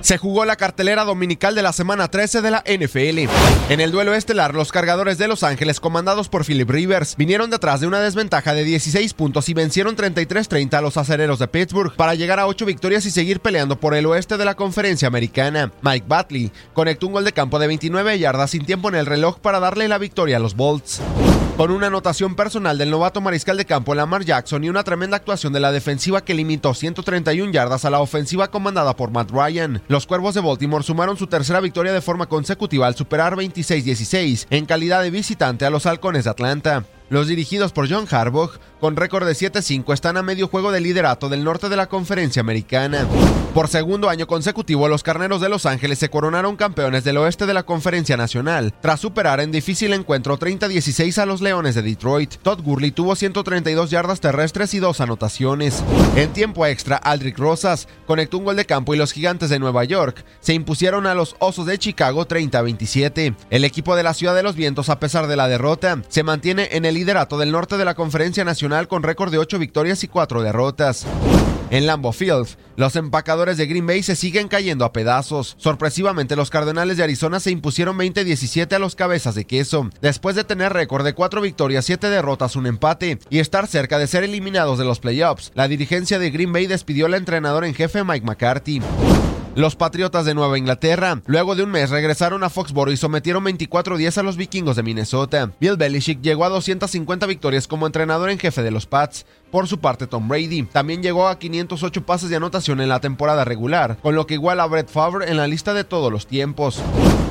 Se jugó la cartelera dominical de la semana 13 de la NFL. En el duelo estelar, los cargadores de Los Ángeles, comandados por Philip Rivers, vinieron detrás de una desventaja de 16 puntos y vencieron 33-30 a los acereros de Pittsburgh para llegar a 8 victorias y seguir peleando por el oeste de la conferencia americana. Mike Batley conectó un gol de campo de 29 yardas sin tiempo en el reloj para darle la victoria a los Bolts. Con una anotación personal del novato mariscal de campo Lamar Jackson y una tremenda actuación de la defensiva que limitó 131 yardas a la ofensiva comandada por Matt Ryan, los Cuervos de Baltimore sumaron su tercera victoria de forma consecutiva al superar 26-16 en calidad de visitante a los Halcones de Atlanta. Los dirigidos por John Harbaugh, con récord de 7-5, están a medio juego de liderato del norte de la conferencia americana. Por segundo año consecutivo, los Carneros de Los Ángeles se coronaron campeones del oeste de la conferencia nacional, tras superar en difícil encuentro 30-16 a los Leones de Detroit. Todd Gurley tuvo 132 yardas terrestres y dos anotaciones. En tiempo extra, Aldrich Rosas conectó un gol de campo y los Gigantes de Nueva York se impusieron a los Osos de Chicago 30-27. El equipo de la Ciudad de los Vientos, a pesar de la derrota, se mantiene en el liderato del norte de la Conferencia Nacional con récord de 8 victorias y 4 derrotas. En Lambeau Field, los empacadores de Green Bay se siguen cayendo a pedazos. Sorpresivamente, los Cardenales de Arizona se impusieron 20-17 a los cabezas de queso, después de tener récord de 4 victorias, 7 derrotas, un empate y estar cerca de ser eliminados de los playoffs. La dirigencia de Green Bay despidió al entrenador en jefe Mike McCarthy. Los Patriotas de Nueva Inglaterra, luego de un mes, regresaron a Foxborough y sometieron 24-10 a los vikingos de Minnesota. Bill Belichick llegó a 250 victorias como entrenador en jefe de los Pats. Por su parte, Tom Brady también llegó a 508 pases de anotación en la temporada regular, con lo que iguala a Brett Favre en la lista de todos los tiempos.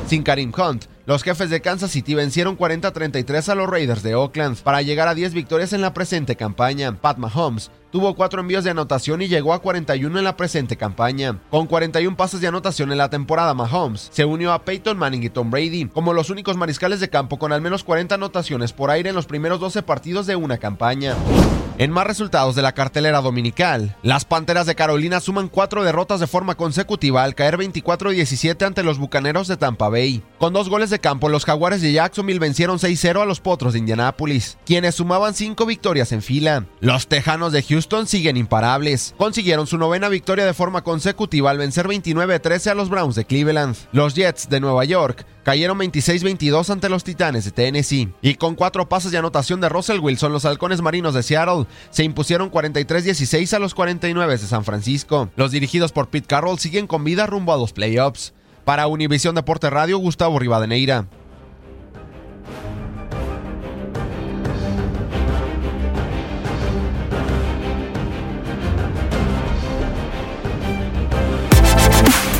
Sin Karim Hunt, los jefes de Kansas City vencieron 40-33 a los Raiders de Oakland para llegar a 10 victorias en la presente campaña. Pat Mahomes tuvo 4 envíos de anotación y llegó a 41 en la presente campaña. Con 41 pases de anotación en la temporada, Mahomes se unió a Peyton Manning y Tom Brady como los únicos mariscales de campo con al menos 40 anotaciones por aire en los primeros 12 partidos de una campaña. En más resultados de la cartelera dominical, las Panteras de Carolina suman cuatro derrotas de forma consecutiva al caer 24-17 ante los Bucaneros de Tampa Bay. Con dos goles de campo, los Jaguares de Jacksonville vencieron 6-0 a los Potros de Indianápolis, quienes sumaban cinco victorias en fila. Los Tejanos de Houston siguen imparables. Consiguieron su novena victoria de forma consecutiva al vencer 29-13 a los Browns de Cleveland. Los Jets de Nueva York cayeron 26-22 ante los Titanes de Tennessee. Y con cuatro pases de anotación de Russell Wilson, los halcones marinos de Seattle se impusieron 43-16 a los 49 de San Francisco. Los dirigidos por Pete Carroll siguen con vida rumbo a los playoffs. Para Univisión Deporte Radio, Gustavo Rivadeneira.